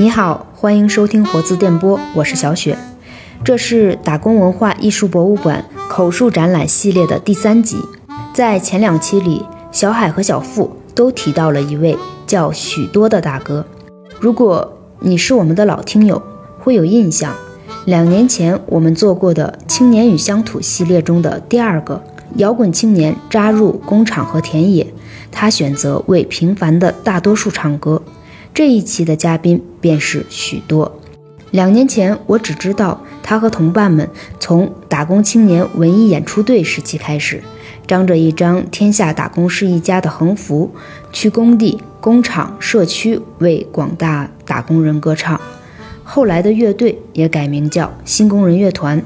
你好，欢迎收听活字电波，我是小雪。这是打工文化艺术博物馆口述展览系列的第三集。在前两期里，小海和小付都提到了一位叫许多的大哥。如果你是我们的老听友，会有印象。两年前我们做过的《青年与乡土》系列中的第二个摇滚青年扎入工厂和田野，他选择为平凡的大多数唱歌。这一期的嘉宾便是许多。两年前，我只知道他和同伴们从打工青年文艺演出队时期开始，张着一张“天下打工是一家”的横幅，去工地、工厂、社区为广大打工人歌唱。后来的乐队也改名叫新工人乐团，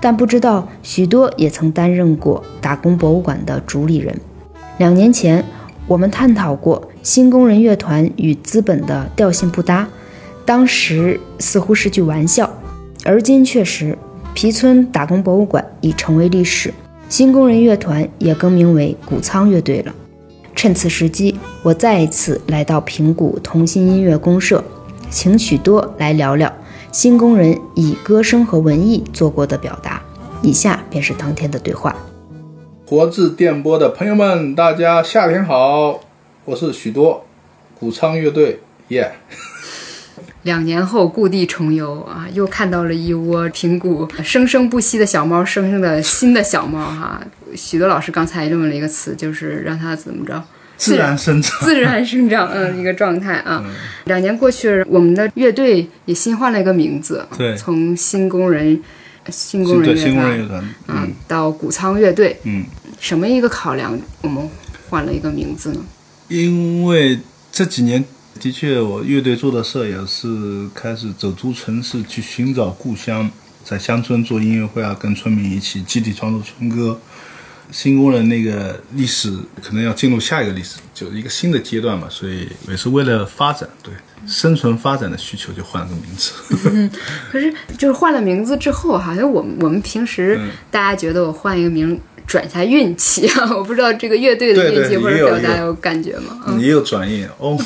但不知道许多也曾担任过打工博物馆的主理人。两年前，我们探讨过新工人乐团与资本的调性不搭，当时似乎是句玩笑，而今确实，皮村打工博物馆已成为历史，新工人乐团也更名为谷仓乐队了。趁此时机，我再一次来到平谷同心音乐公社。请许多来聊聊新工人以歌声和文艺做过的表达。以下便是当天的对话。活字电波的朋友们，大家夏天好，我是许多，谷仓乐队，耶。两年后故地重游啊，又看到了一窝平谷生生不息的小猫，生生的新的小猫哈。许多老师刚才用了一个词，就是让它怎么着？自然生长，自然生长，嗯，一个状态啊。两年过去了，我们的乐队也新换了一个名字，对，从新工人、新工人乐团，嗯，到谷仓乐队，嗯，什么一个考量，我们换了一个名字呢？因为这几年的确，我乐队做的事也是开始走出城市去寻找故乡，在乡村做音乐会啊，跟村民一起集体创作村歌。新工人那个历史可能要进入下一个历史，就是一个新的阶段嘛，所以也是为了发展，对生存发展的需求就换了个名字。可是就是换了名字之后，好像我们我们平时大家觉得我换一个名转一下运气啊，我不知道这个乐队的运气或者表达有感觉吗？也有转运哦，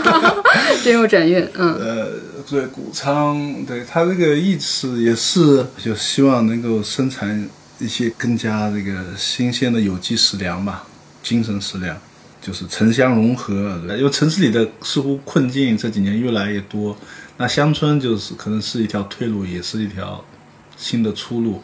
真有转运，嗯。呃，对，谷仓，对他这个意思也是就希望能够生产。一些更加这个新鲜的有机食粮吧，精神食粮，就是城乡融合。因为城市里的似乎困境这几年越来越多，那乡村就是可能是一条退路，也是一条新的出路。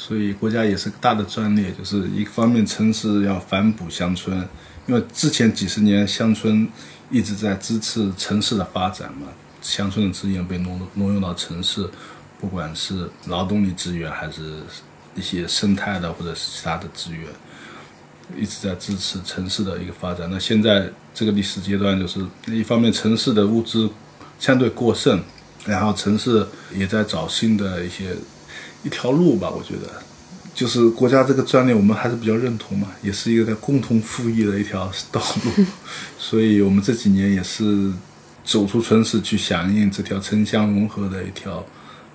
所以国家也是个大的战略，就是一方面城市要反哺乡村，因为之前几十年乡村一直在支持城市的发展嘛，乡村的资源被挪挪用到城市，不管是劳动力资源还是。一些生态的或者是其他的资源，一直在支持城市的一个发展。那现在这个历史阶段，就是一方面城市的物资相对过剩，然后城市也在找新的一些一条路吧。我觉得，就是国家这个战略，我们还是比较认同嘛，也是一个在共同富裕的一条道路。所以我们这几年也是走出城市去响应这条城乡融合的一条。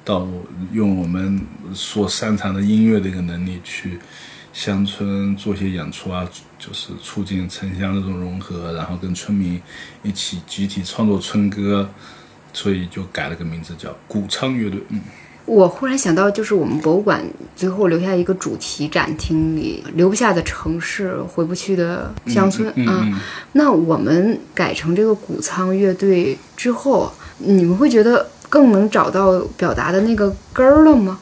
道路用我们所擅长的音乐的一个能力去乡村做些演出啊，就是促进城乡这种融合，然后跟村民一起集体创作村歌，所以就改了个名字叫古昌乐队。嗯，我忽然想到，就是我们博物馆最后留下一个主题展厅里留不下的城市，回不去的乡村啊。那我们改成这个谷仓乐队之后，你们会觉得？更能找到表达的那个根儿了吗？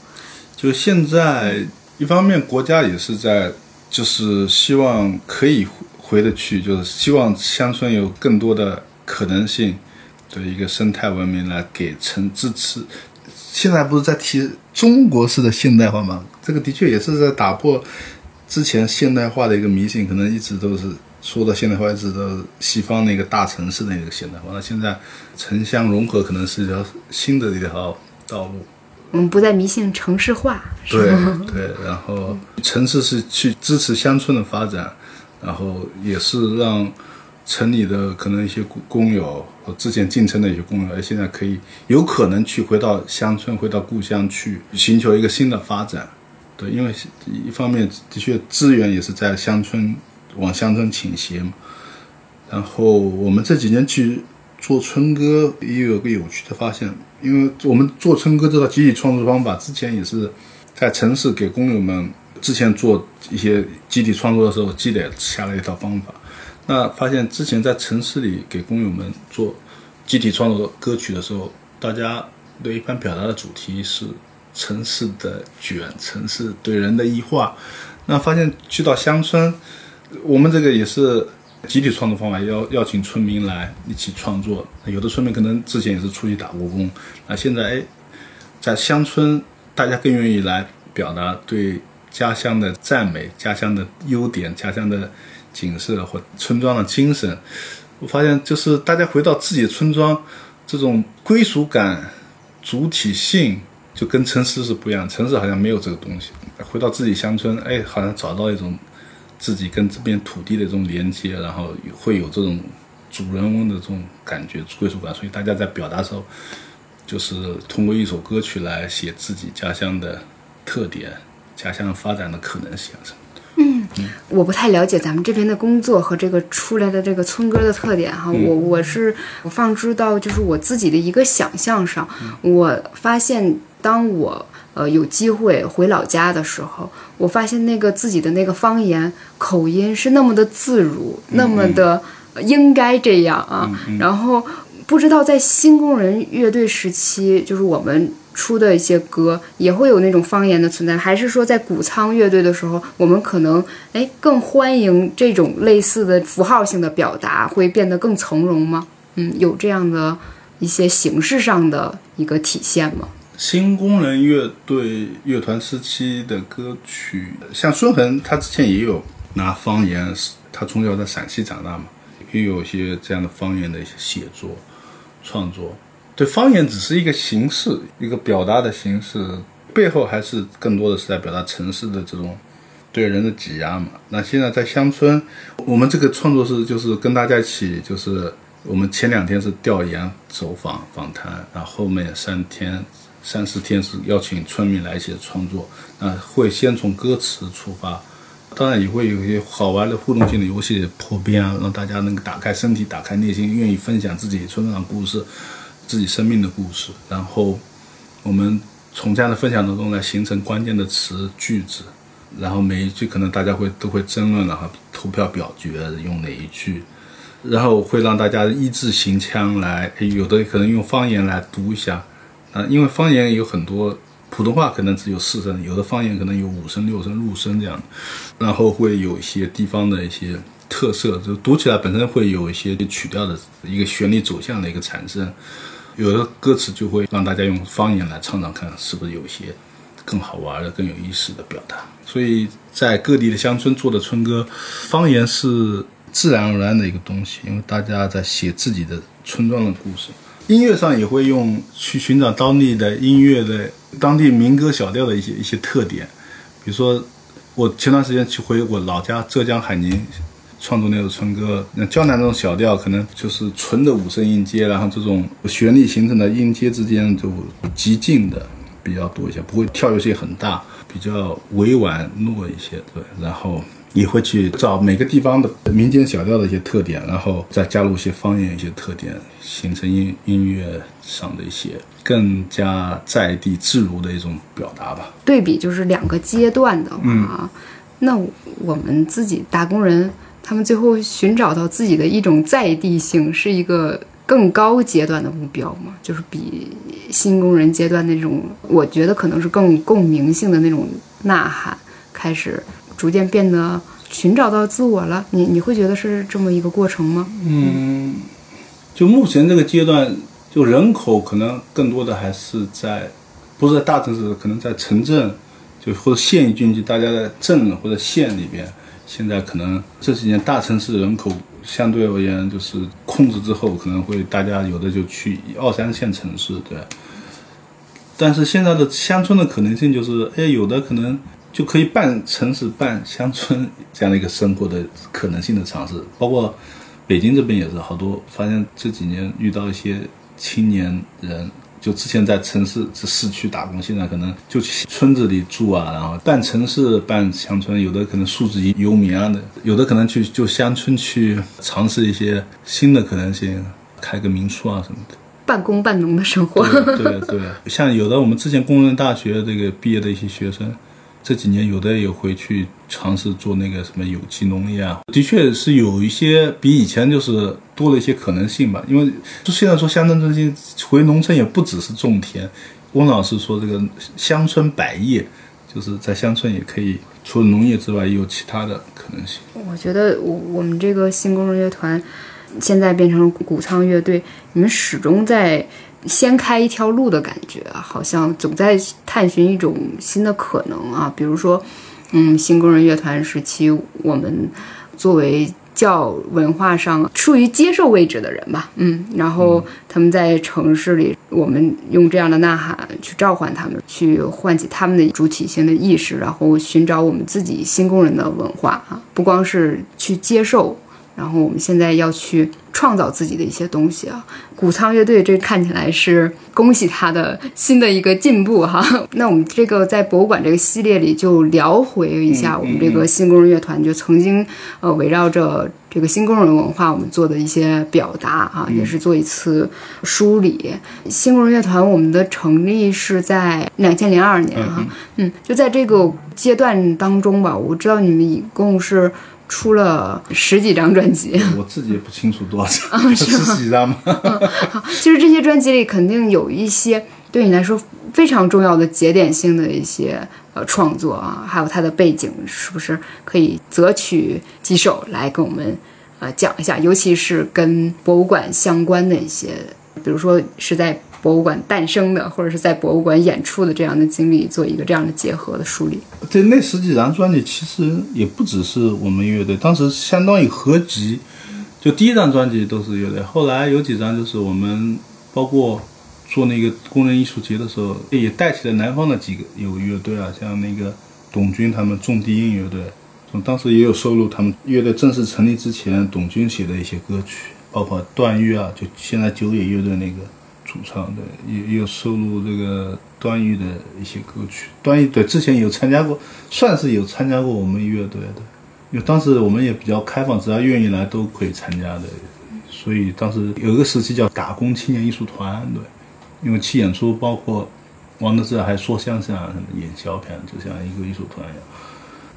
就现在，一方面国家也是在，就是希望可以回得去，就是希望乡村有更多的可能性的一个生态文明来给城支持。现在不是在提中国式的现代化吗？这个的确也是在打破之前现代化的一个迷信，可能一直都是。说到现代化指的西方那个大城市的那个现代化，那现在城乡融合可能是一条新的一条道路。我们不再迷信城市化，对对，然后城市是去支持乡村的发展，然后也是让城里的可能一些工友和之前进城的一些工友，现在可以有可能去回到乡村，回到故乡去寻求一个新的发展。对，因为一方面的确资源也是在乡村。往乡村倾斜嘛，然后我们这几年去做春歌也有个有趣的发现，因为我们做春歌这套集体创作方法，之前也是在城市给工友们之前做一些集体创作的时候积累下来一套方法。那发现之前在城市里给工友们做集体创作歌曲的时候，大家对一般表达的主题是城市的卷，城市对人的异化。那发现去到乡村，我们这个也是。集体创作方法邀邀请村民来一起创作，有的村民可能之前也是出去打过工，那现在哎，在乡村大家更愿意来表达对家乡的赞美、家乡的优点、家乡的景色或村庄的精神。我发现就是大家回到自己的村庄，这种归属感、主体性就跟城市是不一样，城市好像没有这个东西。回到自己乡村，哎，好像找到一种。自己跟这片土地的这种连接，然后会有这种主人翁的这种感觉、归属感，所以大家在表达时候，就是通过一首歌曲来写自己家乡的特点、家乡发展的可能性什么。嗯，我不太了解咱们这边的工作和这个出来的这个村歌的特点哈，我我是我放置到就是我自己的一个想象上，我发现当我。呃，有机会回老家的时候，我发现那个自己的那个方言口音是那么的自如，那么的应该这样啊。然后不知道在新工人乐队时期，就是我们出的一些歌也会有那种方言的存在，还是说在谷仓乐队的时候，我们可能哎更欢迎这种类似的符号性的表达，会变得更从容吗？嗯，有这样的一些形式上的一个体现吗？新工人乐队乐团时期的歌曲，像孙恒，他之前也有拿方言，他从小在陕西长大嘛，也有一些这样的方言的一些写作、创作。对，方言只是一个形式，一个表达的形式，背后还是更多的是在表达城市的这种对人的挤压嘛。那现在在乡村，我们这个创作是就是跟大家一起，就是我们前两天是调研、走访、访谈，然后后面三天。三四天是邀请村民来写创作，那会先从歌词出发，当然也会有一些好玩的互动性的游戏破冰啊，让大家能够打开身体、打开内心，愿意分享自己村上故事、自己生命的故事。然后我们从这样的分享当中来形成关键的词句子，然后每一句可能大家会都会争论，然后投票表决用哪一句，然后会让大家一字行腔来，有的可能用方言来读一下。啊，因为方言有很多，普通话可能只有四声，有的方言可能有五声、六声、入声这样，然后会有一些地方的一些特色，就读起来本身会有一些曲调的一个旋律走向的一个产生，有的歌词就会让大家用方言来唱唱看，是不是有一些更好玩的、更有意思的表达？所以在各地的乡村做的春歌，方言是自然而然的一个东西，因为大家在写自己的村庄的故事。音乐上也会用去寻找当地的音乐的当地民歌小调的一些一些特点，比如说我前段时间去回我老家浙江海宁，创作那首春歌，那江南这种小调可能就是纯的五声音阶，然后这种旋律形成的音阶之间就极近的比较多一些，不会跳跃性很大，比较委婉糯一些，对，然后。也会去找每个地方的民间小调的一些特点，然后再加入一些方言一些特点，形成音音乐上的一些更加在地自如的一种表达吧。对比就是两个阶段的话，那我们自己打工人，他们最后寻找到自己的一种在地性，是一个更高阶段的目标吗？就是比新工人阶段那种，我觉得可能是更共鸣性的那种呐喊开始。逐渐变得寻找到自我了，你你会觉得是这么一个过程吗？嗯，就目前这个阶段，就人口可能更多的还是在，不是在大城市，可能在城镇，就或者县域经济，大家在镇或者县里边，现在可能这几年大城市人口相对而言就是控制之后，可能会大家有的就去二三线城市，对。但是现在的乡村的可能性就是，哎，有的可能。就可以半城市半乡村这样的一个生活的可能性的尝试，包括北京这边也是好多。发现这几年遇到一些青年人，就之前在城市这市区打工，现在可能就去村子里住啊，然后半城市半乡村，有的可能数字游民啊的，有的可能去就乡村去尝试一些新的可能性。开个民宿啊什么的。半工半农的生活。对对对，像有的我们之前工人大学这个毕业的一些学生，这几年有的也回去尝试做那个什么有机农业啊，的确是有一些比以前就是多了一些可能性吧。因为就现在说乡村振兴回农村也不只是种田，翁老师说这个乡村百业，就是在乡村也可以除了农业之外也有其他的可能性。我觉得我我们这个新工人乐团。现在变成谷仓乐队，你们始终在先开一条路的感觉，好像总在探寻一种新的可能啊。比如说，嗯，新工人乐团时期，我们作为教文化上处于接受位置的人吧，嗯，然后他们在城市里，我们用这样的呐喊去召唤他们，去唤起他们的主体性的意识，然后寻找我们自己新工人的文化啊，不光是去接受。然后我们现在要去创造自己的一些东西啊！谷仓乐队这看起来是恭喜他的新的一个进步哈。那我们这个在博物馆这个系列里就聊回一下我们这个新工人乐团，就曾经呃围绕着这个新工人文化我们做的一些表达啊，也是做一次梳理。新工人乐团我们的成立是在两千零二年哈，嗯，就在这个阶段当中吧，我知道你们一共是。出了十几张专辑，我自己也不清楚多少张，十几张吗？其实这些专辑里肯定有一些对你来说非常重要的节点性的一些呃创作啊，还有它的背景，是不是可以择取几首来跟我们呃讲一下？尤其是跟博物馆相关的一些，比如说是在。博物馆诞生的，或者是在博物馆演出的这样的经历，做一个这样的结合的梳理。对，那十几张专辑其实也不只是我们乐队，当时相当于合集。就第一张专辑都是乐队，后来有几张就是我们包括做那个工人艺术节的时候，也带起了南方的几个有乐队啊，像那个董军他们种地音乐队，当时也有收录他们乐队正式成立之前董军写的一些歌曲，包括段誉啊，就现在九野乐队那个。主唱的也有收录这个段誉的一些歌曲，段誉对之前有参加过，算是有参加过我们乐队的，因为当时我们也比较开放，只要愿意来都可以参加的，所以当时有一个时期叫打工青年艺术团，对，因为去演出，包括王德志还说相声啊，演小品，就像一个艺术团一样。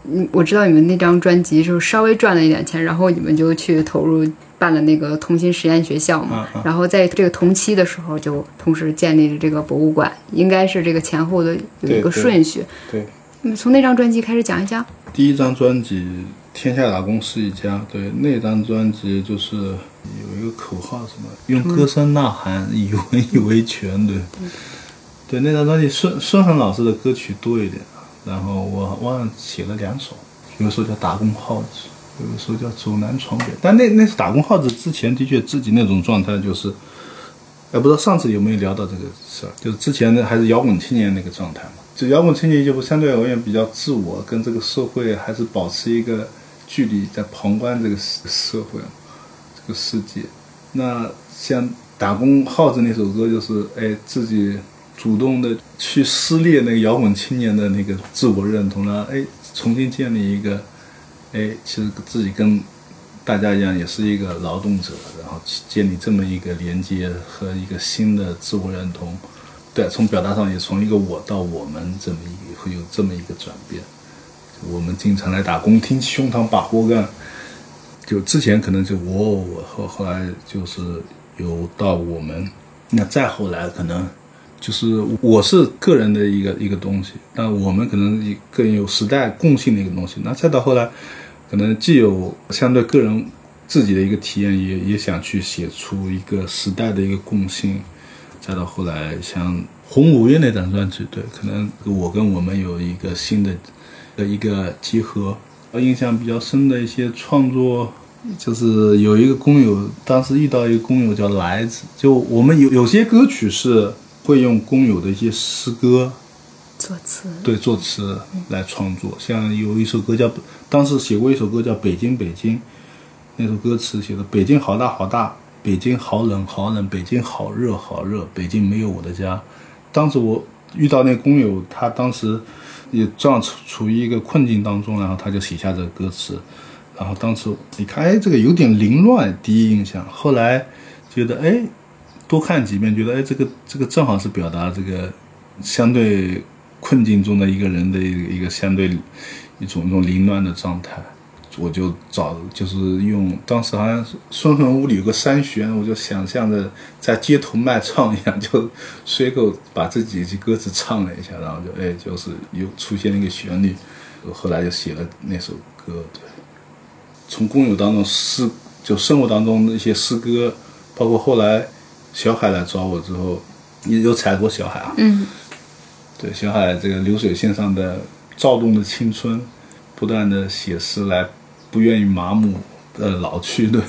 嗯，我知道你们那张专辑就稍微赚了一点钱，然后你们就去投入办了那个同心实验学校嘛，然后在这个同期的时候就同时建立了这个博物馆，应该是这个前后的有一个顺序。对，嗯，从那张专辑开始讲一讲。第一张专辑《天下打工是一家》，对，那张专辑就是有一个口号，什么用歌声呐喊，以文艺维权，对，对，那张专辑孙孙恒老师的歌曲多一点。然后我忘了写了两首，有个时候叫《打工号子》，有个时候叫《走南闯北》。但那那是《打工号子》之前的确自己那种状态，就是，哎，不知道上次有没有聊到这个事儿，就是之前的还是摇滚青年那个状态嘛。就摇滚青年就不相对而言比较自我，跟这个社会还是保持一个距离，在旁观这个社社会，这个世界。那像《打工号子》那首歌，就是哎自己。主动的去撕裂那个摇滚青年的那个自我认同了，哎，重新建立一个，哎，其实自己跟大家一样，也是一个劳动者，然后建立这么一个连接和一个新的自我认同。对，从表达上也从一个我到我们这么一个会有这么一个转变。我们经常来打工，挺胸膛把活干。就之前可能就我我后后来就是有到我们，那再后来可能。就是我是个人的一个一个东西，但我们可能更有时代共性的一个东西。那再到后来，可能既有相对个人自己的一个体验，也也想去写出一个时代的一个共性。再到后来，像红五月那张专辑，对，可能我跟我们有一个新的的一个结合。印象比较深的一些创作，就是有一个工友，当时遇到一个工友叫来子，就我们有有些歌曲是。会用工友的一些诗歌作词，对作词来创作。像有一首歌叫，当时写过一首歌叫《北京北京》，那首歌词写的：北京好大好大，北京好冷好冷，北京好热好热，北京没有我的家。当时我遇到那工友，他当时也正处处于一个困境当中，然后他就写下这个歌词。然后当时一看，哎，这个有点凌乱，第一印象。后来。觉得哎，多看几遍，觉得哎，这个这个正好是表达这个相对困境中的一个人的一个一个相对一种一种凌乱的状态。我就找，就是用当时好像是顺衡屋里有个三弦，我就想象着在街头卖唱一样，就随口把这几句歌词唱了一下，然后就哎，就是又出现了一个旋律，后来就写了那首歌。对，从工友当中诗，就生活当中的一些诗歌，包括后来小海来找我之后，你有踩过小海啊？嗯，对，小海这个流水线上的躁动的青春，不断的写诗来。不愿意麻木的老去的，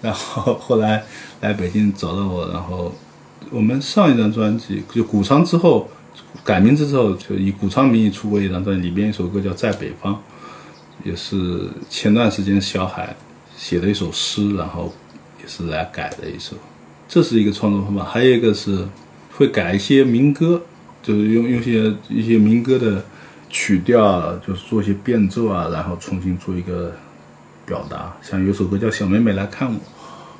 然后后来来北京找到我，然后我们上一张专辑就谷仓之后改名字之后，就以谷仓名义出过一张专辑，里边一首歌叫《在北方》，也是前段时间小海写的一首诗，然后也是来改的一首，这是一个创作方法。还有一个是会改一些民歌，就是用用些一些民歌的曲调，就是做一些变奏啊，然后重新做一个。表达像有首歌叫《小妹妹来看我》，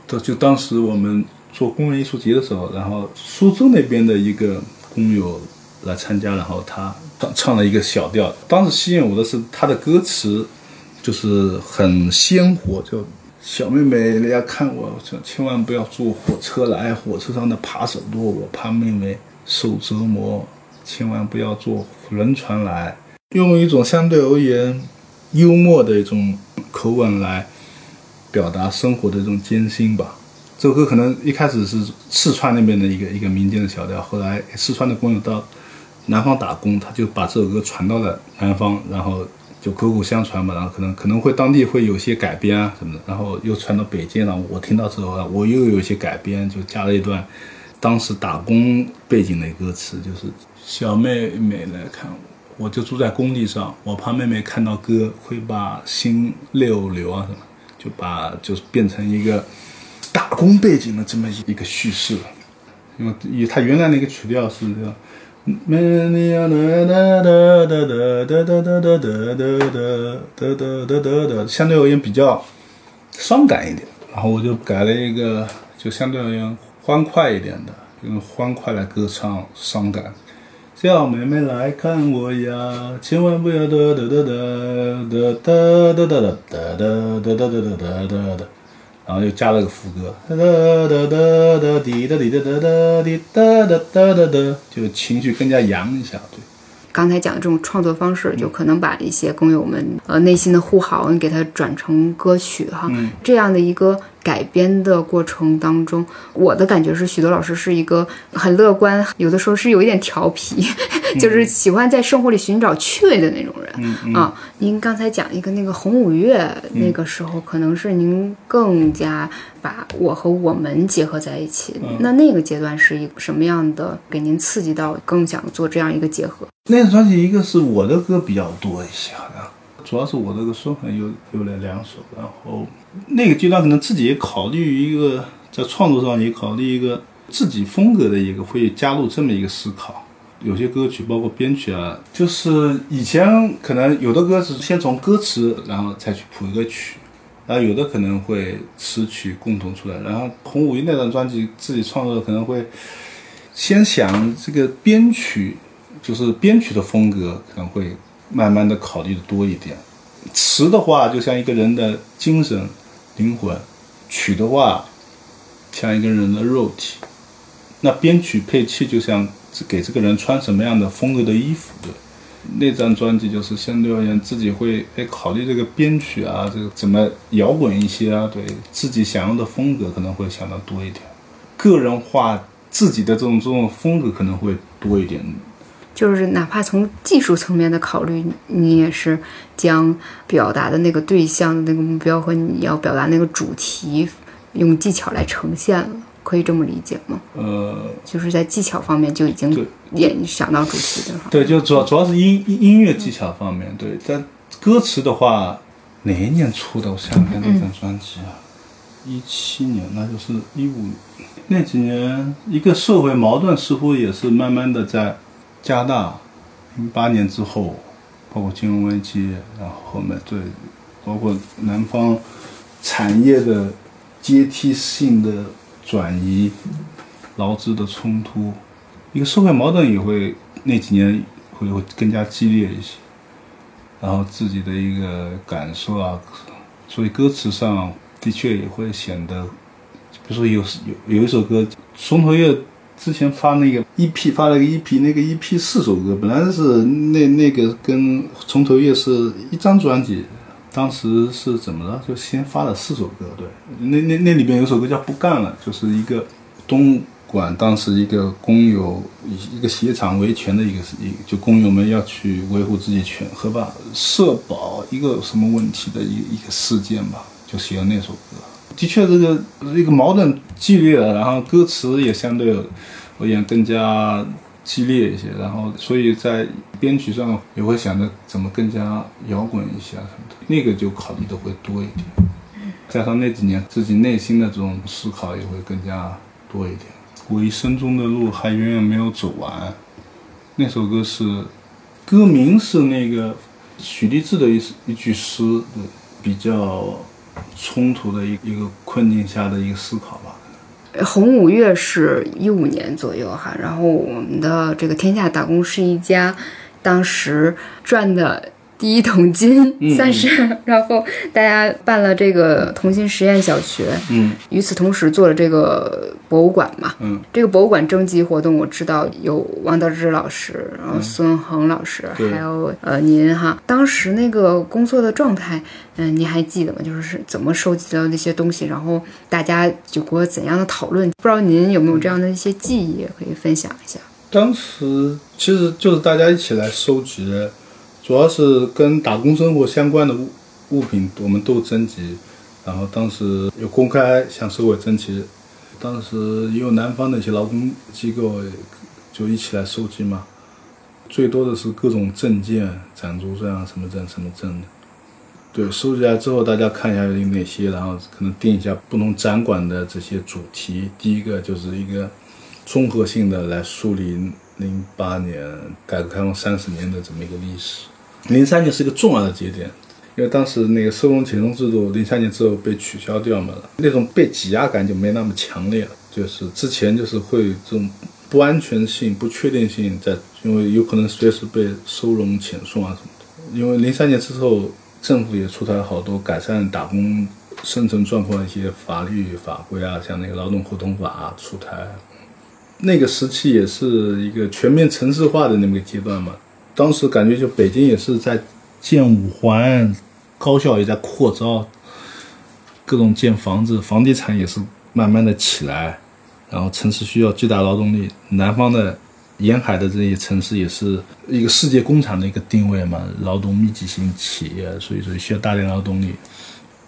这就当时我们做工人艺术节的时候，然后苏州那边的一个工友来参加，然后他唱唱了一个小调。当时吸引我的是他的歌词，就是很鲜活，就小妹妹人家看我，千万不要坐火车来，火车上的扒手多，我怕妹妹受折磨。千万不要坐轮船来，用一种相对而言幽默的一种。口吻来表达生活的这种艰辛吧。这首歌可能一开始是四川那边的一个一个民间的小调，后来四川的工友到南方打工，他就把这首歌传到了南方，然后就口口相传嘛，然后可能可能会当地会有些改编啊什么的，然后又传到北京，然后我听到之后，我又有些改编，就加了一段当时打工背景的歌词，就是小妹妹来看我。我就住在工地上，我怕妹妹看到哥会把心溜流啊什么，就把就是变成一个打工背景的这么一个叙事，因为以他原来那个曲调是这样，哒哒哒哒哒哒哒哒哒哒哒哒哒哒，相对而言比较伤感一点，然后我就改了一个就相对而言欢快一点的，用欢快来歌唱伤感。小妹妹来看我呀，千万不要哒哒哒哒哒哒哒哒哒哒哒哒哒哒哒哒，然后又加了个副歌，哒哒哒哒滴哒滴哒哒哒滴哒哒哒哒哒，就情绪更加扬一下，对。刚才讲的这种创作方式，就可能把一些工友们呃内心的呼号，你给它转成歌曲哈，这样的一个改编的过程当中，我的感觉是许多老师是一个很乐观，有的时候是有一点调皮，就是喜欢在生活里寻找趣味的那种人啊。您刚才讲一个那个红五月那个时候，可能是您更加。把我和我们结合在一起，那那个阶段是一个什么样的？给您刺激到更想做这样一个结合？那个专辑一个是我的歌比较多一些，好像主要是我这个孙恒有有了两首，然后那个阶段可能自己也考虑一个在创作上也考虑一个自己风格的一个会加入这么一个思考。有些歌曲包括编曲啊，就是以前可能有的歌是先从歌词然后再去谱一个曲。然后有的可能会词曲共同出来，然后红五一那张专辑自己创作可能会先想这个编曲，就是编曲的风格可能会慢慢的考虑的多一点。词的话就像一个人的精神灵魂，曲的话像一个人的肉体。那编曲配器就像给这个人穿什么样的风格的衣服，对。那张专辑就是相对而言自己会哎考虑这个编曲啊，这个怎么摇滚一些啊，对自己想要的风格可能会想的多一点，个人化自己的这种这种风格可能会多一点。就是哪怕从技术层面的考虑，你也是将表达的那个对象的那个目标和你要表达那个主题，用技巧来呈现了。可以这么理解吗？呃，就是在技巧方面就已经也想到主题了。对，就主要主要是音音乐技巧方面。对，但歌词的话，哪一年出的？我想想看那张专辑啊，一七年，那就是一五那几年，一个社会矛盾似乎也是慢慢的在加拿大。零八年之后，包括金融危机，然后后面对，包括南方产业的阶梯性的。转移、劳资的冲突，一个社会矛盾也会那几年会会更加激烈一些，然后自己的一个感受啊，所以歌词上的确也会显得，比如说有有有一首歌，松头叶之前发那个 EP 发了个 EP，那个 EP 四首歌，本来是那那个跟从头叶是一张专辑，当时是怎么了？就先发了四首歌，对，那那那里边有首歌叫不干了，就是一个东莞当时一个工友一个鞋厂维权的一个一就工友们要去维护自己权和吧社保一个什么问题的一一个事件吧，就写了那首歌。的确，这个一个矛盾激烈，然后歌词也相对而言更加激烈一些，然后所以在编曲上也会想着怎么更加摇滚一下什么的，那个就考虑的会多一点。加上那几年自己内心的这种思考也会更加多一点。我一生中的路还远远没有走完，那首歌是歌名是那个许立志的一一句诗，比较。冲突的一一个困境下的一个思考吧。红五月是一五年左右哈，然后我们的这个天下打工是一家，当时赚的。第一桶金算是，然后大家办了这个同心实验小学，嗯，与此同时做了这个博物馆嘛，嗯，这个博物馆征集活动我知道有王德之老师，然后孙恒老师，还有呃您哈，当时那个工作的状态，嗯，您还记得吗？就是是怎么收集到那些东西，然后大家有过怎样的讨论？不知道您有没有这样的一些记忆可以分享一下？当时其实就是大家一起来收集。主要是跟打工生活相关的物物品，我们都征集，然后当时有公开向社会征集，当时也有南方的一些劳工机构就一起来收集嘛，最多的是各种证件、暂住证啊、什么证、什么证的。对，收集来之后，大家看一下有哪些，然后可能定一下不同展馆的这些主题。第一个就是一个综合性的来梳理零八年改革开放三十年的这么一个历史。零三年是一个重要的节点，因为当时那个收容遣送制度零三年之后被取消掉嘛，那种被挤压感就没那么强烈了。就是之前就是会这种不安全性、不确定性在，因为有可能随时被收容遣送啊什么的。因为零三年之后，政府也出台了好多改善打工生存状况一些法律法规啊，像那个劳动合同法出台。那个时期也是一个全面城市化的那么个阶段嘛。当时感觉就北京也是在建五环，高校也在扩招，各种建房子，房地产也是慢慢的起来，然后城市需要巨大劳动力。南方的沿海的这些城市也是一个世界工厂的一个定位嘛，劳动密集型企业，所以说需要大量劳动力。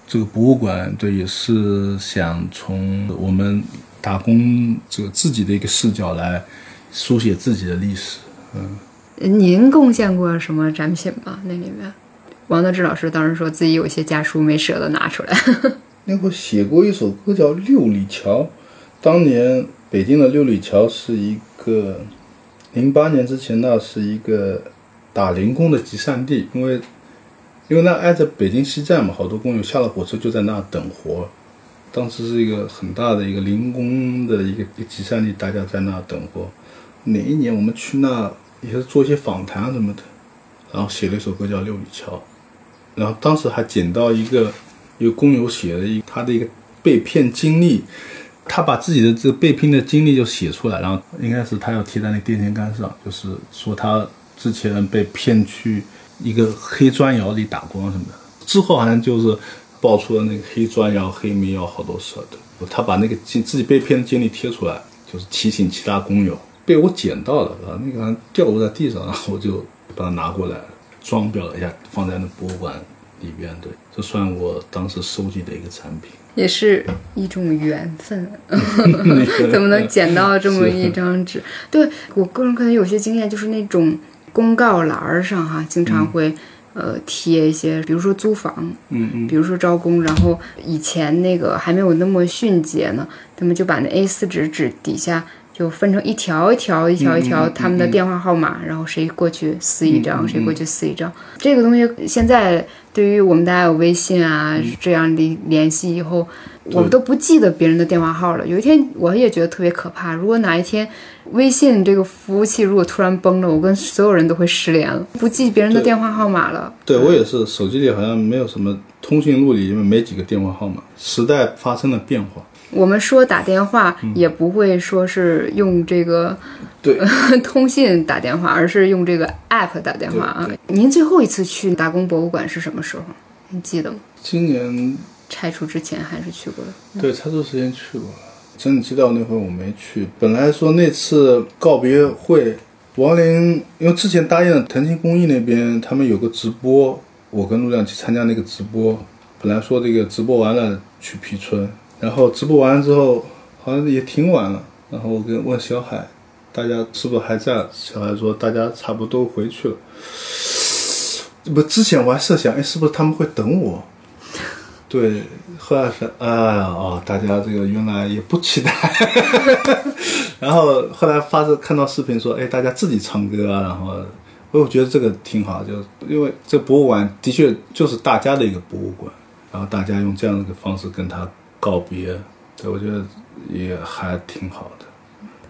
这个博物馆对也是想从我们打工这个自己的一个视角来书写自己的历史，嗯。您贡献过什么展品吗？那里面，王德志老师当时说自己有些家书没舍得拿出来。那会写过一首歌叫《六里桥》，当年北京的六里桥是一个，零八年之前那是一个打零工的集散地，因为因为那挨着北京西站嘛，好多工友下了火车就在那等活。当时是一个很大的一个零工的一个集散地，大家在那等活。哪一年我们去那？也是做一些访谈啊什么的，然后写了一首歌叫《六里桥》，然后当时还捡到一个一个工友写的一他的一个被骗经历，他把自己的这个被骗的经历就写出来，然后应该是他要贴在那电线杆上，就是说他之前被骗去一个黑砖窑里打工什么的，之后好像就是爆出了那个黑砖窑、黑煤窑好多事儿的，他把那个经自己被骗的经历贴出来，就是提醒其他工友。被我捡到了，啊，那个掉落在地上，然后我就把它拿过来，装裱了一下，放在那博物馆里边。对，这算我当时收集的一个产品，也是一种缘分。怎么能捡到这么一张纸？对我个人可能有些经验，就是那种公告栏上哈，经常会呃贴一些，比如说租房，嗯嗯，比如说招工，然后以前那个还没有那么迅捷呢，他们就把那 A4 纸纸底下。就分成一条一条一条一条他们的电话号码，然后谁过去撕一张，谁过去撕一张。这个东西现在对于我们大家有微信啊这样的联系以后，我们都不记得别人的电话号了。有一天我也觉得特别可怕，如果哪一天微信这个服务器如果突然崩了，我跟所有人都会失联了，不记别人的电话号码了。对我也是，手机里好像没有什么通讯录里因为没几个电话号码。时代发生了变化。我们说打电话也不会说是用这个对 通信打电话，而是用这个 app 打电话啊。您最后一次去打工博物馆是什么时候？您记得吗？今年拆除之前还是去过的？对，拆除之前去过了。真的知道那会我没去。本来说那次告别会，王林因为之前答应了腾讯公益那边他们有个直播，我跟陆亮去参加那个直播。本来说这个直播完了去皮村。然后直播完之后，好像也挺晚了。然后我跟问小海，大家是不是还在？小海说大家差不多回去了。不，之前我还设想，哎，是不是他们会等我？对，后来是，哎呀，哦，大家这个原来也不期待。然后后来发生看到视频说，哎，大家自己唱歌啊。然后我觉得这个挺好，就因为这博物馆的确就是大家的一个博物馆，然后大家用这样的一个方式跟他。告别，对我觉得也还挺好的。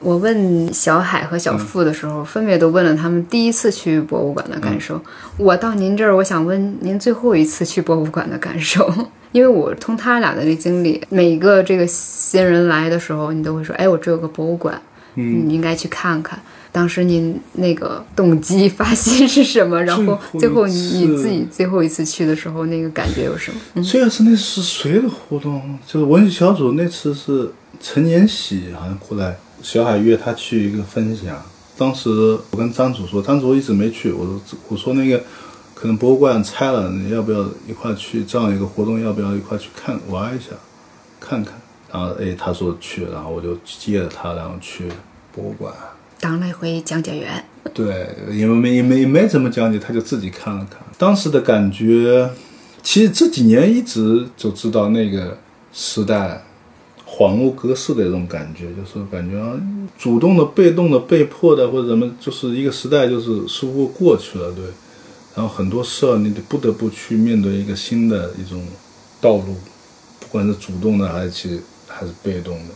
我问小海和小付的时候，分别都问了他们第一次去博物馆的感受。我到您这儿，我想问您最后一次去博物馆的感受，因为我从他俩的这经历，每一个这个新人来的时候，你都会说：“哎，我这有个博物馆，你应该去看看。”当时您那个动机发心是什么？然后最后你你自己最后一次去的时候，那个感觉有什么？最开始那是谁的活动？就是文学小组那次是陈延喜好像过来，小海约他去一个分享。当时我跟张主说，张主一直没去。我说我说那个可能博物馆拆了，你要不要一块去这样一个活动？要不要一块去看玩一下，看看？然后哎，他说去，然后我就接着他，然后去博物馆。当了一回讲解员，对，因为没没没怎么讲解，他就自己看了看。当时的感觉，其实这几年一直就知道那个时代恍如隔世的一种感觉，就是感觉啊，主动的、被动的、被迫的或者什么，就是一个时代就是似乎过去了，对。然后很多事儿你得不得不去面对一个新的一种道路，不管是主动的还是其还是被动的。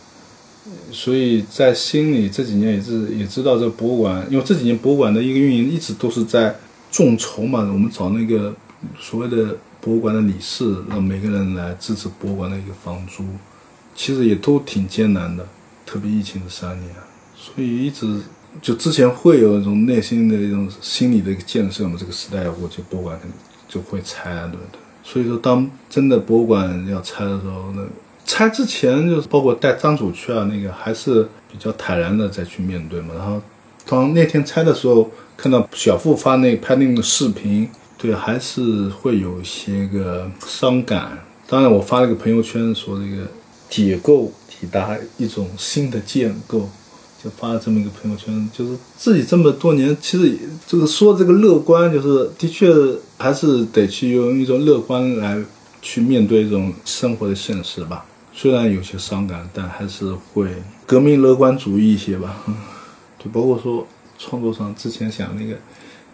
所以在心里这几年也是也知道这博物馆，因为这几年博物馆的一个运营一直都是在众筹嘛，我们找那个所谓的博物馆的理事，让每个人来支持博物馆的一个房租，其实也都挺艰难的，特别疫情的三年，所以一直就之前会有一种内心的一种心理的一个建设嘛，这个时代我觉得，博物馆就会拆，对对。所以说，当真的博物馆要拆的时候，那。拆之前就是包括带张主去啊，那个还是比较坦然的再去面对嘛。然后当那天拆的时候，看到小付发那拍那个视频，对，还是会有些个伤感。当然，我发了个朋友圈说这个解构抵达一种新的建构，就发了这么一个朋友圈，就是自己这么多年，其实就是说这个乐观，就是的确还是得去用一种乐观来去面对这种生活的现实吧。虽然有些伤感，但还是会革命乐观主义一些吧。就包括说创作上，之前想那个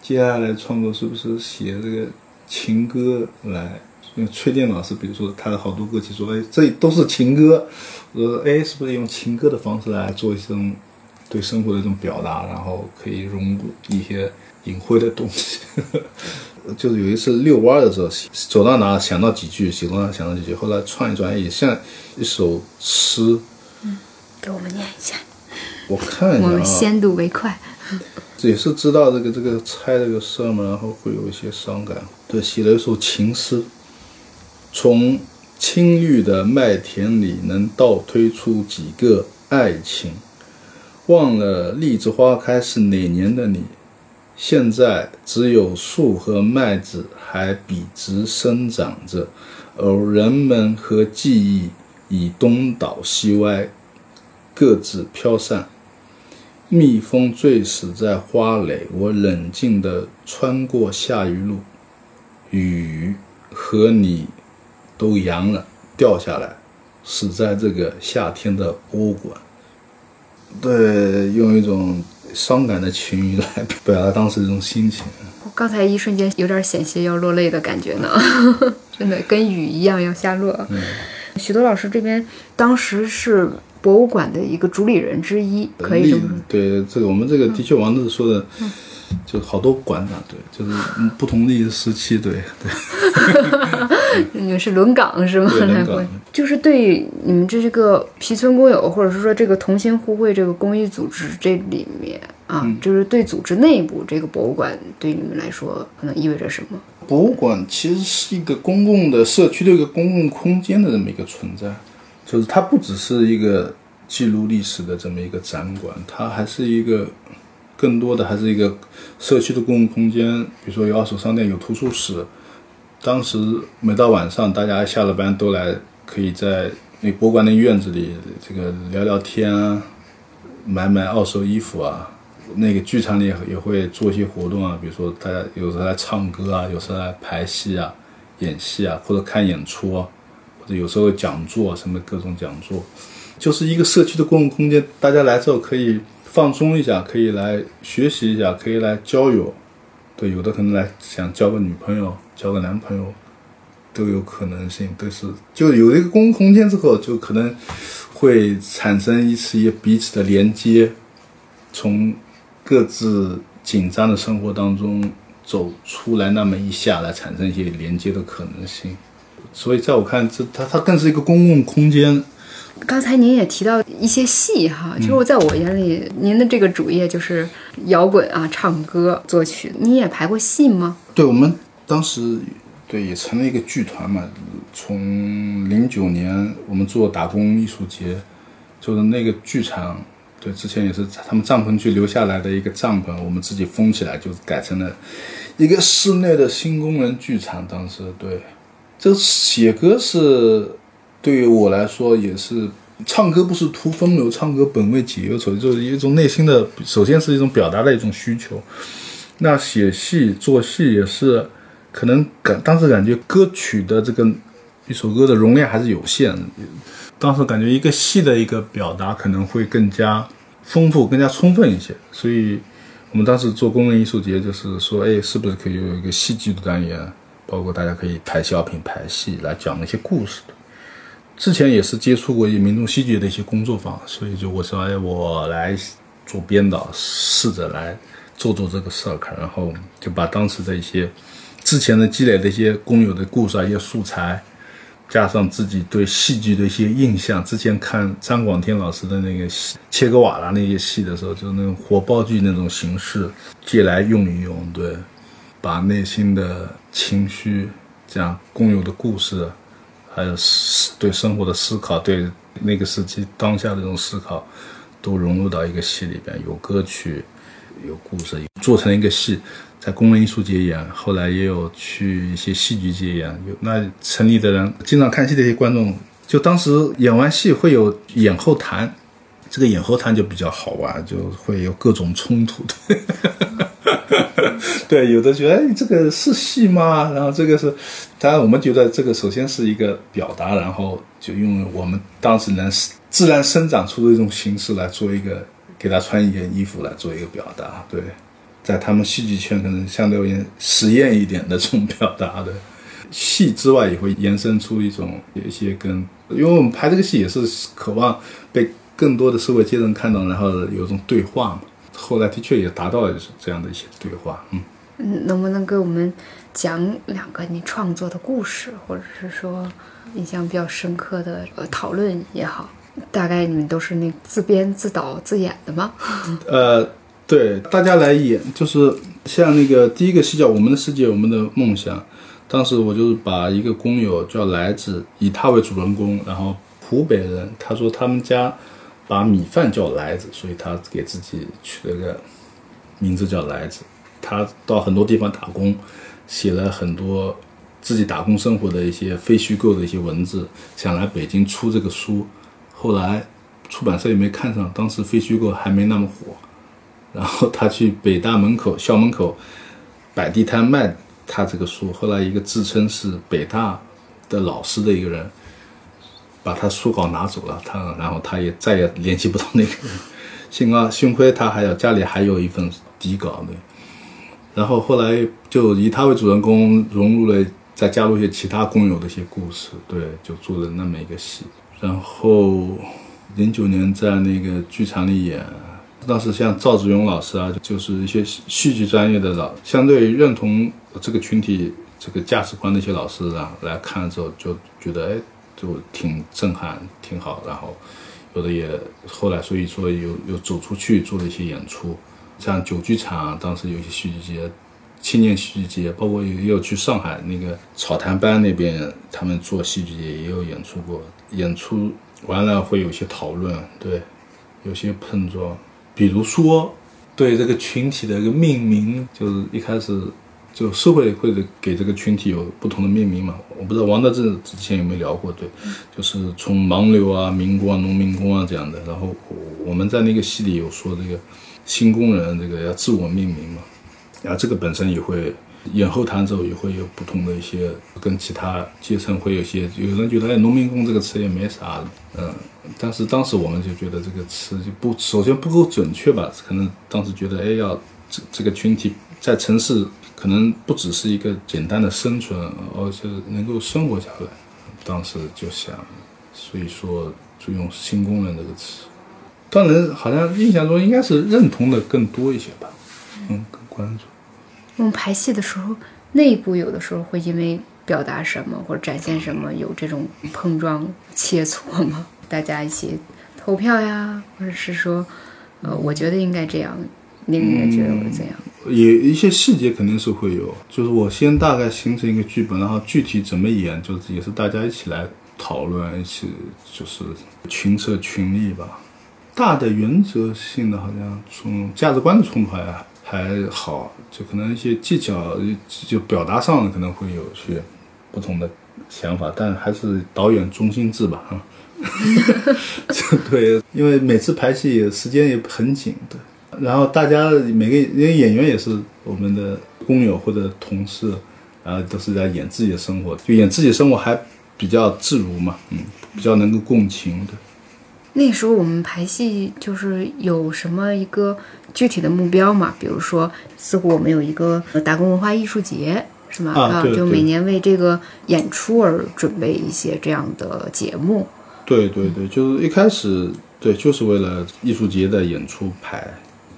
接下来创作是不是写这个情歌来？因为崔健老师，比如说他的好多歌曲，说哎，这都是情歌。我说哎，是不是用情歌的方式来做一种对生活的一种表达，然后可以融入一些隐晦的东西。呵呵就是有一次遛弯的时候，走到哪想到几句，走到哪想到几句，后来串一串，也像一首诗。嗯，给我们念一下。我看一下啊。我们先睹为快。也是知道这个这个拆这个事儿嘛，然后会有一些伤感。对，写了一首情诗。从青绿的麦田里，能倒推出几个爱情？忘了荔枝花开是哪年的你？现在只有树和麦子还笔直生长着，而人们和记忆已东倒西歪，各自飘散。蜜蜂醉死在花蕾，我冷静地穿过下雨路，雨和你都扬了，掉下来，死在这个夏天的博物馆。对，用一种伤感的情语来表达当时这种心情。我刚才一瞬间有点险些要落泪的感觉呢，真的跟雨一样要下落。许多老师这边当时是博物馆的一个主理人之一，可以这么说。对这个，我们这个的确王志说的，就好多馆长，对，就是嗯不同的一个时期，对对。你们是轮岗是吗？就是对你们这个皮村工友，或者是说这个同心互惠这个公益组织这里面啊，嗯就是对组织内部这个博物馆对你们来说可能意味着什么？博物馆其实是一个公共的社区的一个公共空间的这么一个存在，就是它不只是一个记录历史的这么一个展馆，它还是一个更多的还是一个社区的公共空间。比如说有二手商店，有图书室。当时每到晚上，大家下了班都来，可以在那博物馆的院子里这个聊聊天啊，买买二手衣服啊。那个剧场里也会做一些活动啊，比如说大家有时候来唱歌啊，有时候来排戏啊、演戏啊，或者看演出啊，或者有时候讲座，什么各种讲座，就是一个社区的公共空间，大家来之后可以放松一下，可以来学习一下，可以来交友。对，有的可能来想交个女朋友、交个男朋友，都有可能性，都是就有一个公共空间之后，就可能会产生一些彼此的连接，从各自紧张的生活当中走出来那么一下，来产生一些连接的可能性。所以在我看，这它它更是一个公共空间。刚才您也提到一些戏哈，其实我在我眼里，您的这个主业就是摇滚啊、唱歌、作曲。你也排过戏吗？对我们当时对也成了一个剧团嘛，从零九年我们做打工艺术节，就是那个剧场，对，之前也是他们帐篷区留下来的一个帐篷，我们自己封起来，就改成了一个室内的新工人剧场。当时对，这写歌是对于我来说也是。唱歌不是图风流，唱歌本为解忧愁，就是一种内心的，首先是一种表达的一种需求。那写戏做戏也是，可能感当时感觉歌曲的这个一首歌的容量还是有限，当时感觉一个戏的一个表达可能会更加丰富、更加充分一些。所以我们当时做公共艺术节，就是说，哎，是不是可以有一个戏剧的单元，包括大家可以排小品、排戏来讲那些故事的。之前也是接触过一些民众戏剧的一些工作坊，所以就我说，哎，我来做编导，试着来做做这个事儿，然后就把当时的一些之前的积累的一些工友的故事啊、一些素材，加上自己对戏剧的一些印象，之前看张广天老师的那个《切格瓦拉》那些戏的时候，就是那种火爆剧那种形式，借来用一用，对，把内心的情绪，这样工友的故事。还有对生活的思考，对那个时期当下的这种思考，都融入到一个戏里边，有歌曲，有故事，做成一个戏，在工人艺术节演，后来也有去一些戏剧节演。有那城里的人经常看戏的一些观众，就当时演完戏会有演后谈，这个演后谈就比较好玩，就会有各种冲突的。对，有的觉得哎，这个是戏吗？然后这个是，当然我们觉得这个首先是一个表达，然后就用我们当时能自然生长出的一种形式来做一个，给他穿一件衣服来做一个表达。对，在他们戏剧圈可能相对而言实验一点的这种表达的戏之外，也会延伸出一种有一些跟，因为我们拍这个戏也是渴望被更多的社会阶层看到，然后有一种对话嘛。后来的确也达到了这样的一些对话，嗯。嗯，能不能给我们讲两个你创作的故事，或者是说印象比较深刻的呃讨论也好？大概你们都是那自编自导自演的吗？呃，对，大家来演，就是像那个第一个戏叫《我们的世界，我们的梦想》，当时我就是把一个工友叫来子，以他为主人公，然后湖北人，他说他们家把米饭叫来子，所以他给自己取了个名字叫来子。他到很多地方打工，写了很多自己打工生活的一些非虚构的一些文字，想来北京出这个书，后来出版社也没看上，当时非虚构还没那么火，然后他去北大门口校门口摆地摊卖他这个书，后来一个自称是北大的老师的一个人，把他书稿拿走了，他然后他也再也联系不到那个人。幸啊，幸亏他还有家里还有一份底稿对。然后后来就以他为主人公，融入了再加入一些其他工友的一些故事，对，就做了那么一个戏。然后零九年在那个剧场里演，当时像赵子勇老师啊，就是一些戏剧专业的老，相对认同这个群体这个价值观的一些老师啊，来看的时候就觉得哎，就挺震撼，挺好。然后有的也后来所以说有有走出去做了一些演出。像九剧场，当时有些戏剧节，青年戏剧节，包括也有去上海那个草坛班那边，他们做戏剧节也有演出过。演出完了会有些讨论，对，有些碰撞。比如说，对这个群体的一个命名，就是一开始就社会会给这个群体有不同的命名嘛。我不知道王德志之前有没有聊过，对，就是从盲流啊、民工啊、农民工啊这样的。然后我们在那个戏里有说这个。新工人这个要自我命名嘛，然后这个本身也会演后谈之后也会有不同的一些跟其他阶层会有些有人觉得哎农民工这个词也没啥，嗯，但是当时我们就觉得这个词就不首先不够准确吧，可能当时觉得哎要这这个群体在城市可能不只是一个简单的生存，而且能够生活下来，当时就想，所以说就用新工人这个词。当然，好像印象中应该是认同的更多一些吧，嗯，更关注。我们排戏的时候，内部有的时候会因为表达什么或者展现什么有这种碰撞切磋吗？大家一起投票呀，或者是说，呃，我觉得应该这样，您应该觉得会这样？也一些细节肯定是会有，就是我先大概形成一个剧本，然后具体怎么演，就是也是大家一起来讨论，一起就是群策群力吧。大的原则性的，好像从价值观的冲突还还好，就可能一些技巧就表达上可能会有些不同的想法，但还是导演中心制吧，啊，对，因为每次排戏时间也很紧的，然后大家每个因为演员也是我们的工友或者同事，然后都是在演自己的生活，就演自己的生活还比较自如嘛，嗯，比较能够共情的。那时候我们排戏就是有什么一个具体的目标嘛？比如说，似乎我们有一个打工文化艺术节，是吗？啊，就每年为这个演出而准备一些这样的节目。对对对，就是一开始对，就是为了艺术节的演出排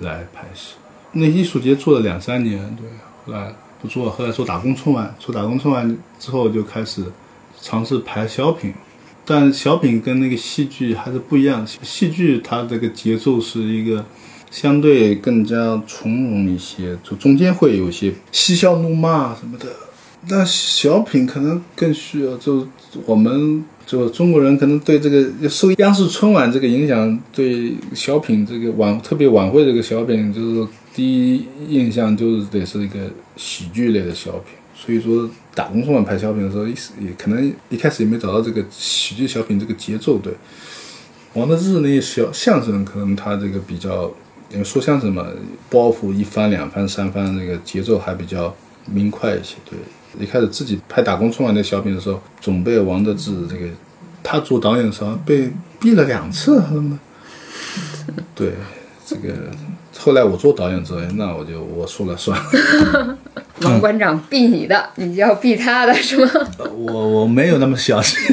来拍戏。那艺术节做了两三年，对，后来不做，后来做打工春晚，做打工春晚之后就开始尝试排小品。但小品跟那个戏剧还是不一样，戏剧它这个节奏是一个相对更加从容一些，就中间会有一些嬉笑怒骂什么的。但小品可能更需要，就我们就中国人可能对这个受央视春晚这个影响，对小品这个晚特别晚会这个小品，就是第一印象就是得是一个喜剧类的小品。所以说，打工春晚拍小品的时候，一也可能一开始也没找到这个喜剧小品这个节奏。对，王德志那些小相声，可能他这个比较，因为说相声嘛，包袱一翻、两翻、三翻，这个节奏还比较明快一些。对，一开始自己拍打工春晚那小品的时候，总被王德志这个他做导演的时候被毙了两次？对，这个后来我做导演之后，那我就我说了算。王馆长毙你的，你就要毙他的，是吗？我我没有那么小心。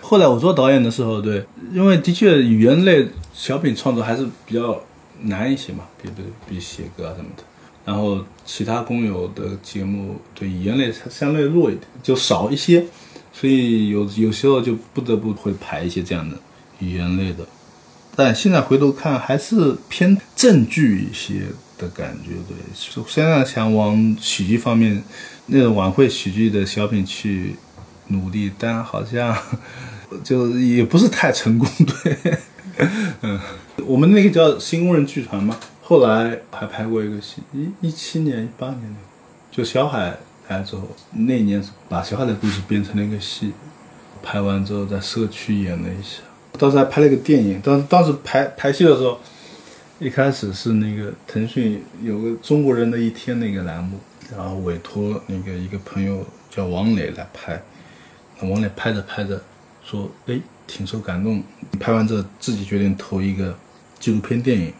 后来我做导演的时候，对，因为的确语言类小品创作还是比较难一些嘛，比比比写歌啊什么的。然后其他工友的节目对语言类相对弱一点，就少一些，所以有有时候就不得不会排一些这样的语言类的。但现在回头看，还是偏正剧一些。的感觉对，现在想往喜剧方面那种晚会喜剧的小品去努力，但好像 就也不是太成功。对，嗯，我们那个叫新工人剧团嘛，后来还拍过一个戏，一一七年、一八年，就小海来之后，那年把小海的故事编成了一个戏，拍完之后在社区演了一下，当时还拍了一个电影，当当时排排戏的时候。一开始是那个腾讯有个中国人的一天那个栏目，然后委托那个一个朋友叫王磊来拍，王磊拍着拍着说：“哎，挺受感动。拍完之后自己决定投一个纪录片电影，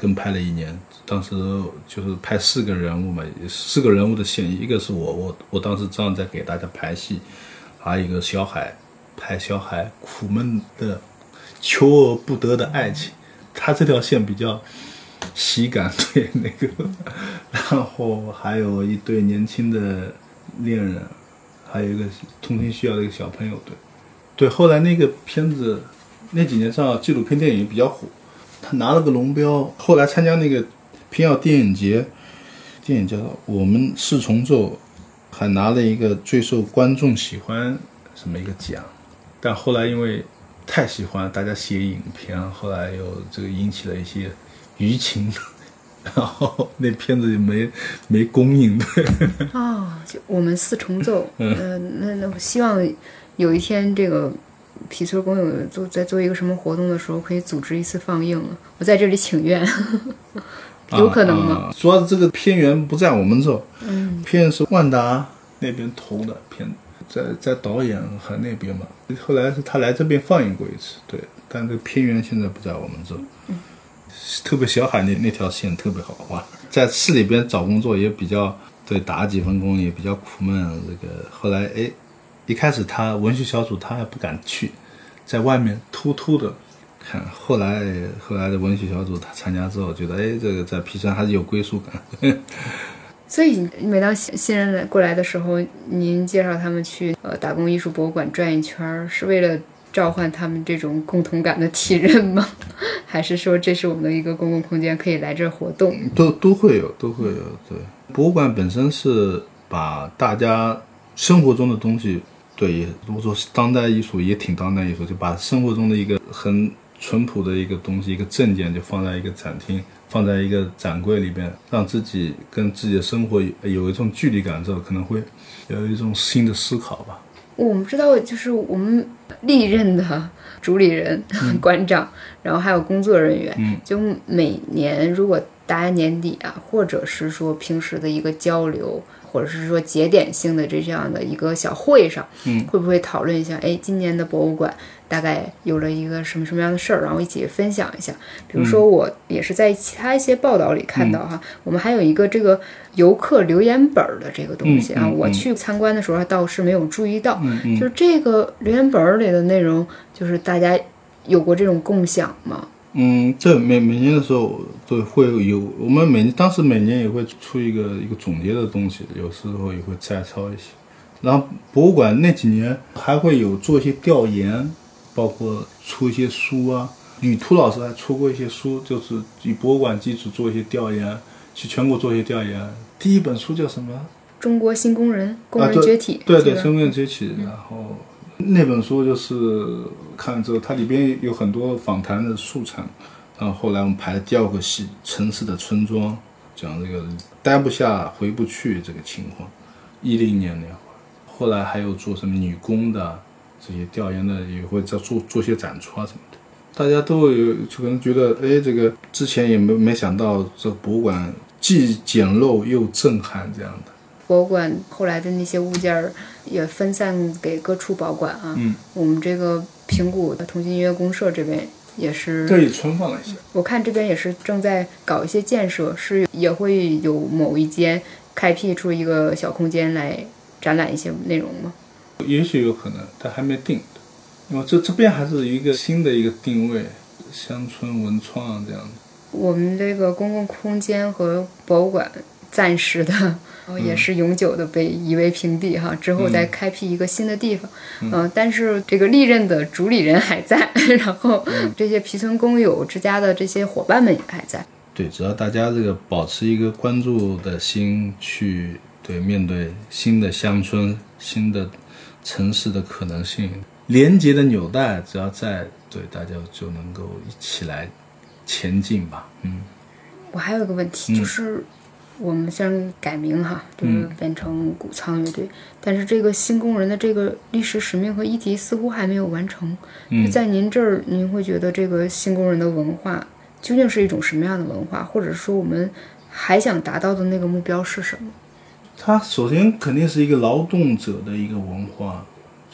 跟拍了一年。当时就是拍四个人物嘛，四个人物的线，一个是我，我我当时正好在给大家排戏，还有一个小海，拍小海苦闷的求而不得的爱情，他这条线比较喜感，对那个，然后还有一对年轻的恋人，还有一个通信需要的一个小朋友，对，对，后来那个片子那几年正好纪录片电影比较火，他拿了个龙标，后来参加那个。平遥电影节，电影叫《我们四重奏》，还拿了一个最受观众喜欢什么一个奖，但后来因为太喜欢，大家写影评，后来又这个引起了一些舆情，然后那片子就没没公映。对 啊，就我们四重奏，嗯，那那我希望有一天这个皮村公有做在做一个什么活动的时候，可以组织一次放映，我在这里请愿。有可能吗？主要是这个片源不在我们这，嗯，片是万达那边投的片，在在导演和那边嘛。后来是他来这边放映过一次，对，但这个片源现在不在我们这。嗯，特别小海那那条线特别好玩，在市里边找工作也比较，对，打几份工也比较苦闷。这个后来哎，一开始他文学小组他还不敢去，在外面偷偷的。看后来，后来的文学小组他参加之后，觉得哎，这个在皮山还是有归属感。所以每当新新人来过来的时候，您介绍他们去呃打工艺术博物馆转一圈，是为了召唤他们这种共同感的体认吗？还是说这是我们的一个公共空间，可以来这儿活动？都都会有，都会有。对，博物馆本身是把大家生活中的东西，对，如果说当代艺术也挺当代艺术，就把生活中的一个很。淳朴的一个东西，一个证件就放在一个展厅，放在一个展柜里边，让自己跟自己的生活有一种距离感之后，可能会有一种新的思考吧。我们知道，就是我们历任的主理人、馆长，然后还有工作人员，就每年如果大家年底啊，或者是说平时的一个交流。或者是说节点性的这样的一个小会上，嗯，会不会讨论一下？哎，今年的博物馆大概有了一个什么什么样的事儿，然后一起分享一下。比如说，我也是在其他一些报道里看到哈，我们还有一个这个游客留言本的这个东西啊，我去参观的时候倒是没有注意到，就是这个留言本里的内容，就是大家有过这种共享吗？嗯，这每每年的时候都会有，我们每当时每年也会出一个一个总结的东西，有时候也会摘抄一些。然后博物馆那几年还会有做一些调研，包括出一些书啊。吕图老师还出过一些书，就是以博物馆基础做一些调研，去全国做一些调研。第一本书叫什么？中国新工人，工人崛起。对对，新工人崛起，然后。那本书就是看了之后，它里边有很多访谈的素材。然后后来我们排了第二个戏《城市的村庄》，讲这个待不下、回不去这个情况。一零年那会儿，后来还有做什么女工的这些调研的，也会在做做些展出啊什么的。大家都有就可能觉得，哎，这个之前也没没想到，这博物馆既简陋又震撼这样的。博物馆后来的那些物件儿也分散给各处保管啊。嗯，我们这个平谷的同心音乐公社这边也是，这里存放了一些。我看这边也是正在搞一些建设，是也会有某一间开辟出一个小空间来展览一些内容吗？也许有可能，但还没定。因为这这边还是一个新的一个定位，乡村文创这样的。我们这个公共空间和博物馆暂时的。然后也是永久的被夷为平地哈，之后再开辟一个新的地方，嗯，但是这个历任的主理人还在，然后这些皮村工友之家的这些伙伴们也还在。对，只要大家这个保持一个关注的心去对面对新的乡村、新的城市的可能性，连接的纽带只要在，对大家就能够一起来前进吧。嗯，我还有一个问题就是。我们虽然改名哈，就是变成谷仓乐队，但是这个新工人的这个历史使命和议题似乎还没有完成。在您这儿，您会觉得这个新工人的文化究竟是一种什么样的文化，或者说我们还想达到的那个目标是什么？它首先肯定是一个劳动者的一个文化，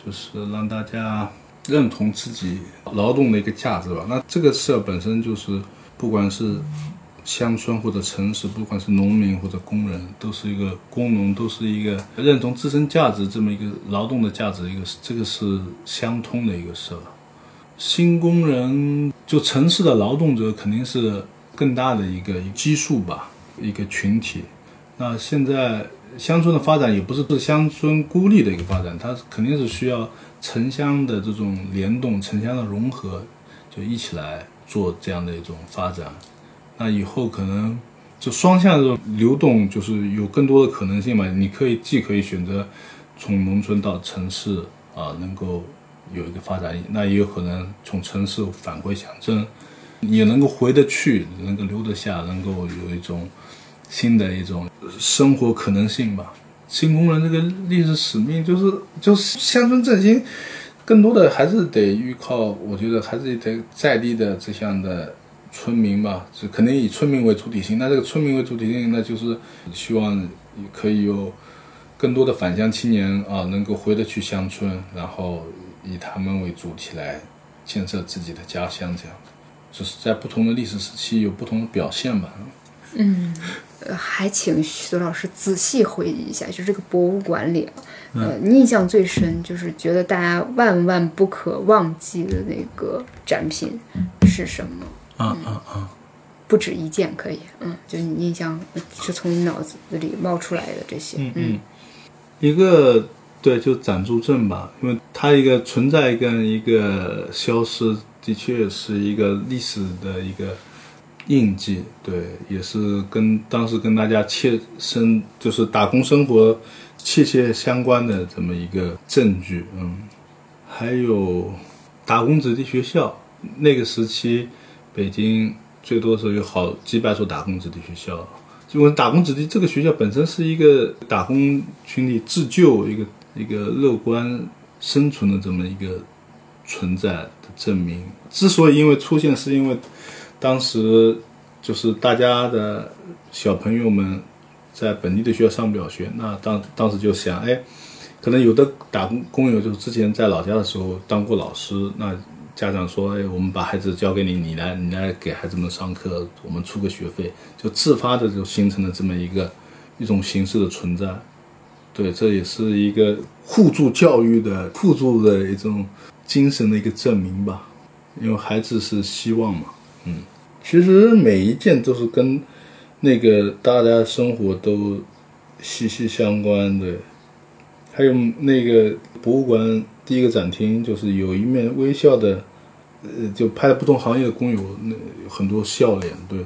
就是让大家认同自己劳动的一个价值吧。那这个事儿本身就是，不管是乡村或者城市，不管是农民或者工人，都是一个工农，都是一个认同自身价值这么一个劳动的价值，一个这个是相通的一个事。新工人就城市的劳动者肯定是更大的一个基数吧，一个群体。那现在乡村的发展也不是是乡村孤立的一个发展，它肯定是需要城乡的这种联动、城乡的融合，就一起来做这样的一种发展。那以后可能就双向这种流动，就是有更多的可能性嘛。你可以既可以选择从农村到城市啊，能够有一个发展，那也有可能从城市返回乡镇，也能够回得去，能够留得下，能够有一种新的一种生活可能性吧。新工人这个历史使命就是就是乡村振兴，更多的还是得依靠，我觉得还是得在地的这项的村民吧，就肯定以村民为主体性。那这个村民为主体性，那就是希望可以有更多的返乡青年啊，能够回得去乡村，然后以他们为主体来建设自己的家乡，这样。就是在不同的历史时期有不同的表现吧。呃，还请徐老师仔细回忆一下，就这个博物馆里，呃，你印象最深，就是觉得大家万万不可忘记的那个展品是什么？啊啊啊！不止一件，可以，嗯，就你印象是从你脑子里冒出来的这些，嗯嗯，一个对，就暂住证吧，因为它一个存在跟一个消失，的确是一个历史的一个印记，对，也是跟当时跟大家切身就是打工生活切切相关的这么一个证据，嗯，还有打工子弟学校，那个时期北京最多时候有好几百所打工子弟学校。因为打工子弟这个学校本身是一个打工群体自救、一个一个乐观生存的这么一个存在的证明。之所以因为出现，是因为当时就是大家的小朋友们在本地的学校上不了学，那当当时就想，哎，可能有的打工工友就是之前在老家的时候当过老师，那家长说，哎，我们把孩子交给你，你来你来给孩子们上课，我们出个学费，就自发的就形成了这么一个一种形式的存在。对，这也是一个互助教育的互助的一种精神的一个证明吧。因为孩子是希望嘛，嗯，其实每一件都是跟那个大家生活都息息相关的。还有那个博物馆第一个展厅，就是有一面微笑的，呃，就拍了不同行业的工友，那很多笑脸。对，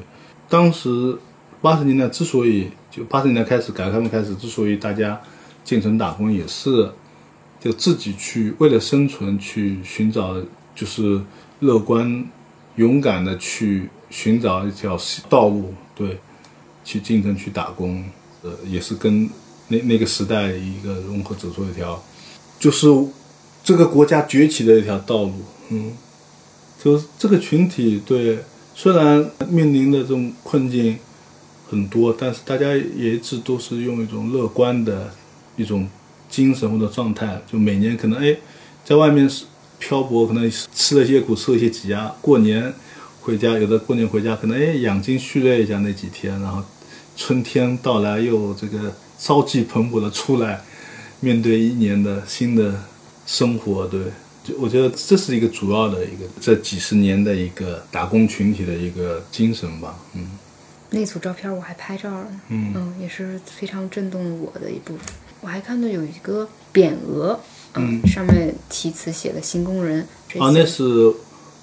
当时八十年代之所以就八十年代开始改革开放开始，之所以大家进城打工，也是就自己去为了生存去寻找，就是乐观、勇敢的去寻找一条道路，对，去进城去打工，呃，也是跟那那个时代一个融合走出一条，就是这个国家崛起的一条道路，嗯，就是这个群体对，虽然面临的这种困境很多，但是大家也一直都是用一种乐观的一种精神或者状态，就每年可能哎，在外面是漂泊，可能吃了些苦，受一些挤压，过年回家，有的过年回家可能哎养精蓄锐一下那几天，然后春天到来又这个朝气蓬勃的出来，面对一年的新的生活，对，就我觉得这是一个主要的一个这几十年的一个打工群体的一个精神吧，嗯。那组照片我还拍照了呢，嗯也是非常震动我的一部分。我还看到有一个匾额，嗯，上面题词写的“新工人”。啊，那是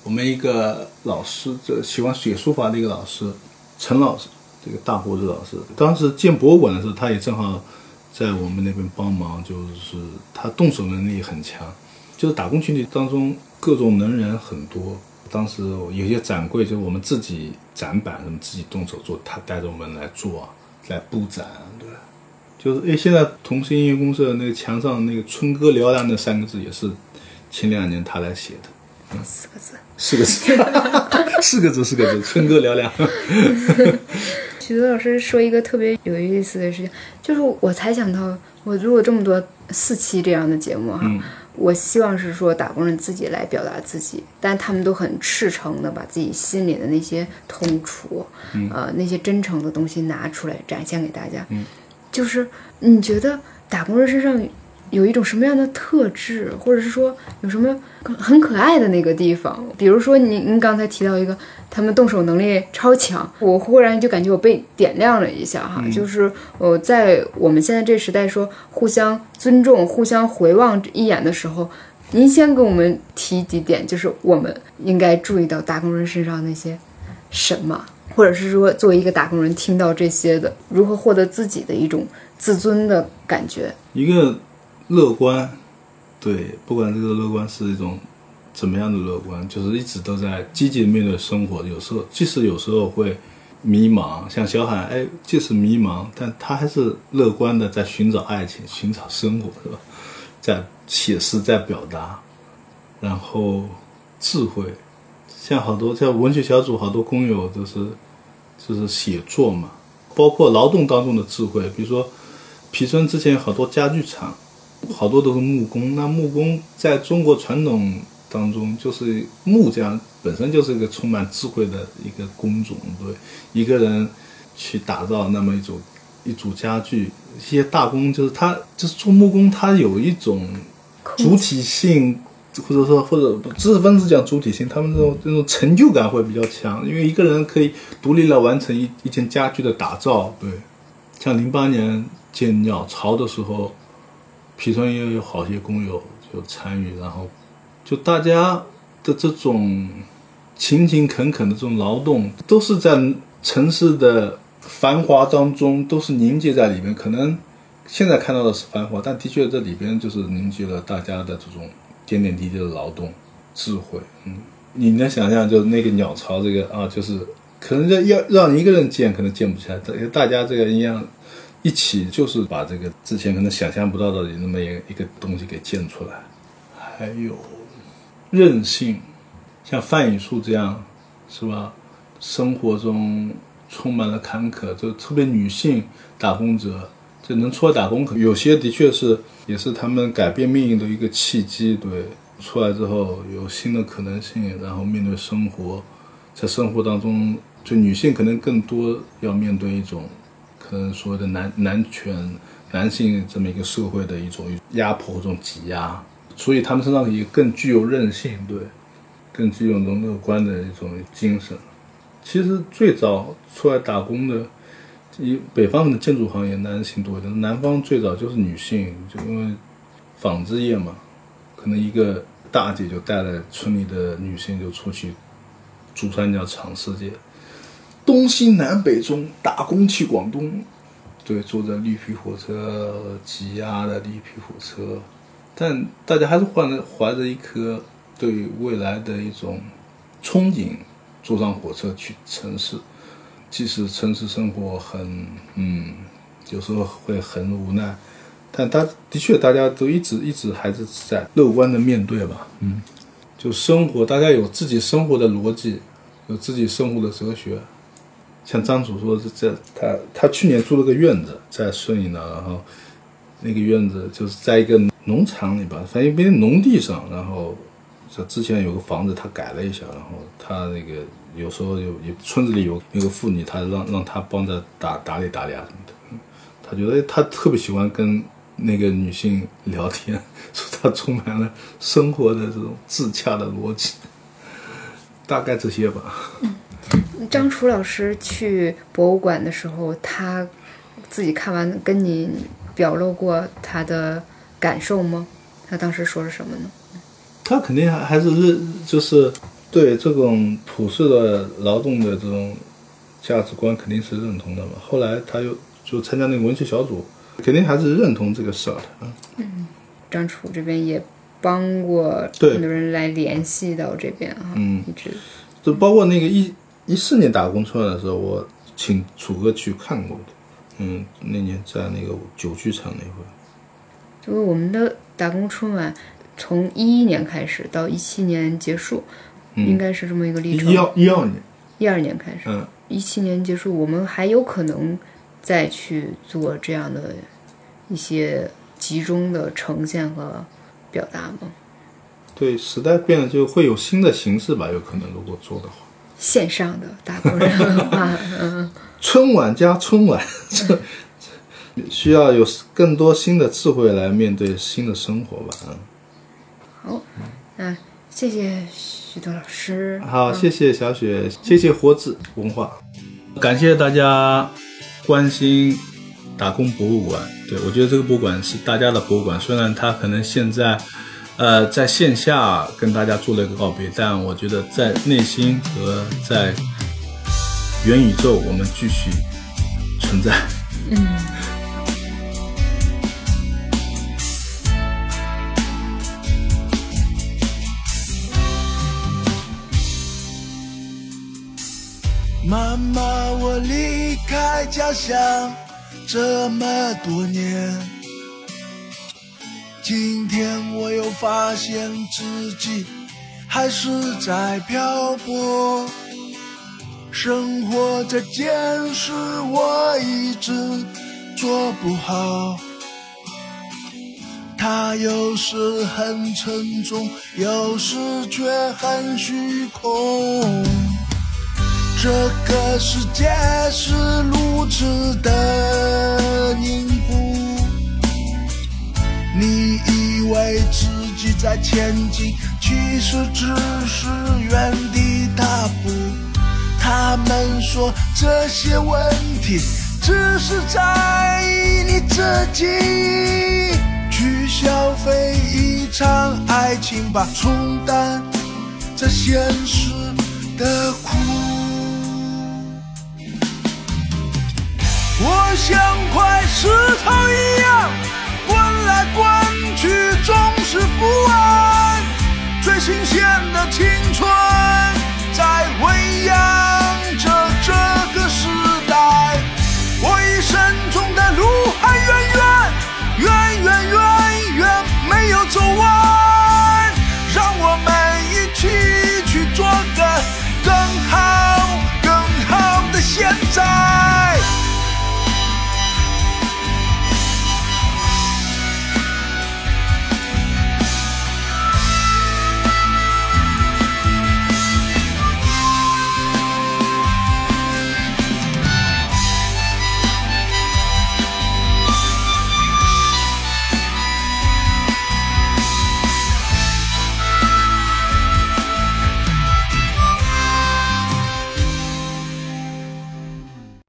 我们一个老师，这喜欢写书法的一个老师，陈老师，这个大胡子老师。当时建博物馆的时候，他也正好在我们那边帮忙，就是他动手能力很强，就是打工群体当中各种能人很多。当时有些展柜，就是我们自己展板，什么自己动手做，他带着我们来做，来布展，对。就是哎，现在同心音乐公社那个墙上那个“春歌嘹亮”那三个字，也是前两年他来写的。四个字。四个字，四个字，四个字，春歌嘹亮。许多老师说一个特别有意思的事情，就是我才想到，我录了这么多四期这样的节目哈，我希望是说打工人自己来表达自己，但他们都很赤诚的把自己心里的那些痛楚，呃，那些真诚的东西拿出来展现给大家。嗯，就是你觉得打工人身上有一种什么样的特质，或者是说有什么很可爱的那个地方？比如说您您刚才提到一个，他们动手能力超强，我忽然就感觉我被点亮了一下哈，就是呃，在我们现在这时代说互相尊重、互相回望一眼的时候，您先给我们提几点，就是我们应该注意到打工人身上那些什么，或者是说作为一个打工人听到这些的，如何获得自己的一种自尊的感觉。一个乐观，对，不管这个乐观是一种怎么样的乐观，就是一直都在积极面对生活。有时候，即使有时候会迷茫，像小海，哎，即使迷茫，但他还是乐观的在寻找爱情，寻找生活，是吧？在写诗，在表达，然后智慧，像好多像文学小组，好多工友都是就是写作嘛，包括劳动当中的智慧，比如说皮村之前有好多家具厂。好多都是木工，那木工在中国传统当中，就是木匠本身就是一个充满智慧的一个工种。对，一个人去打造那么一组一组家具，一些大工就是他就是做木工，他有一种主体性，或者说或者知识分子讲主体性，他们这种这种成就感会比较强，因为一个人可以独立来完成一一件家具的打造。对，像零八年建鸟巢的时候。皮村也有好些工友就参与，然后就大家的这种勤勤恳恳的这种劳动，都是在城市的繁华当中，都是凝结在里面。可能现在看到的是繁华，但的确这里边就是凝结了大家的这种点点滴滴的劳动智慧。嗯，你能想象，就是那个鸟巢这个啊，就是可能要要让一个人建，可能建不起来，大家这个一样。一起就是把这个之前可能想象不到的那么一一个东西给建出来，还有韧性，像范雨树这样，是吧？生活中充满了坎坷，就特别女性打工者，就能出来打工，有些的确是也是他们改变命运的一个契机。对，出来之后有新的可能性，然后面对生活，在生活当中，就女性可能更多要面对一种。可能所谓的男男权、男性这么一个社会的一种压迫、这种挤压，所以他们身上也更具有韧性，对，更具有那种乐观的一种精神。其实最早出来打工的，以北方的建筑行业男性多一点，南方最早就是女性，就因为纺织业嘛，可能一个大姐就带了村里的女性就出去珠三角闯世界。东西南北中打工去广东，对，坐着绿皮火车，挤压的绿皮火车，但大家还是怀着怀着一颗对未来的一种憧憬，坐上火车去城市，即使城市生活很，嗯，有时候会很无奈，但他的确大家都一直一直还是在乐观的面对吧，嗯，就生活，大家有自己生活的逻辑，有自己生活的哲学。像张主说，这这他他去年租了个院子在顺义那，然后那个院子就是在一个农场里吧，反正一边农地上，然后这之前有个房子他改了一下，然后他那个有时候有有村子里有有个妇女，他让让他帮着打打理打理啊什么的，他觉得他特别喜欢跟那个女性聊天，说他充满了生活的这种自洽的逻辑，大概这些吧。张楚老师去博物馆的时候，他自己看完跟你表露过他的感受吗？他当时说了什么呢？他肯定还还是认，就是对这种普世的劳动的这种价值观肯定是认同的嘛。后来他又就参加那个文学小组，肯定还是认同这个事儿的。嗯，张楚这边也帮过很多人来联系到这边啊，嗯，一直就包括那个一。一四年打工春晚的时候，我请楚哥去看过的。嗯，那年在那个九剧场那会儿。就是我们的打工春晚，从一一年开始到一七年结束，应该是这么一个历程。一二一二年。一二年开始。嗯。一七年结束，我们还有可能再去做这样的一些集中的呈现和。表达吗？对，时代变了，就会有新的形式吧，有可能如果做的话。线上的打工人文化，嗯，春晚加春晚，这 需要有更多新的智慧来面对新的生活吧。嗯，好，那谢谢许多老师。好，谢谢小雪，谢谢活字文化，感谢大家关心打工博物馆。对我觉得这个博物馆是大家的博物馆，虽然它可能现在。呃，在线下跟大家做了一个告别，但我觉得在内心和在元宇宙，我们继续存在。嗯。妈妈，我离开家乡这么多年。今天我又发现自己还是在漂泊，生活这件事我一直做不好，它有时很沉重，有时却很虚空。这个世界是如此的凝固。你以为自己在前进，其实只是原地踏步。他们说这些问题只是在意你自己，去消费一场爱情吧，冲淡这现实的苦。我像块石头一样。来关去，总是不安。最新鲜的青春在喂养着。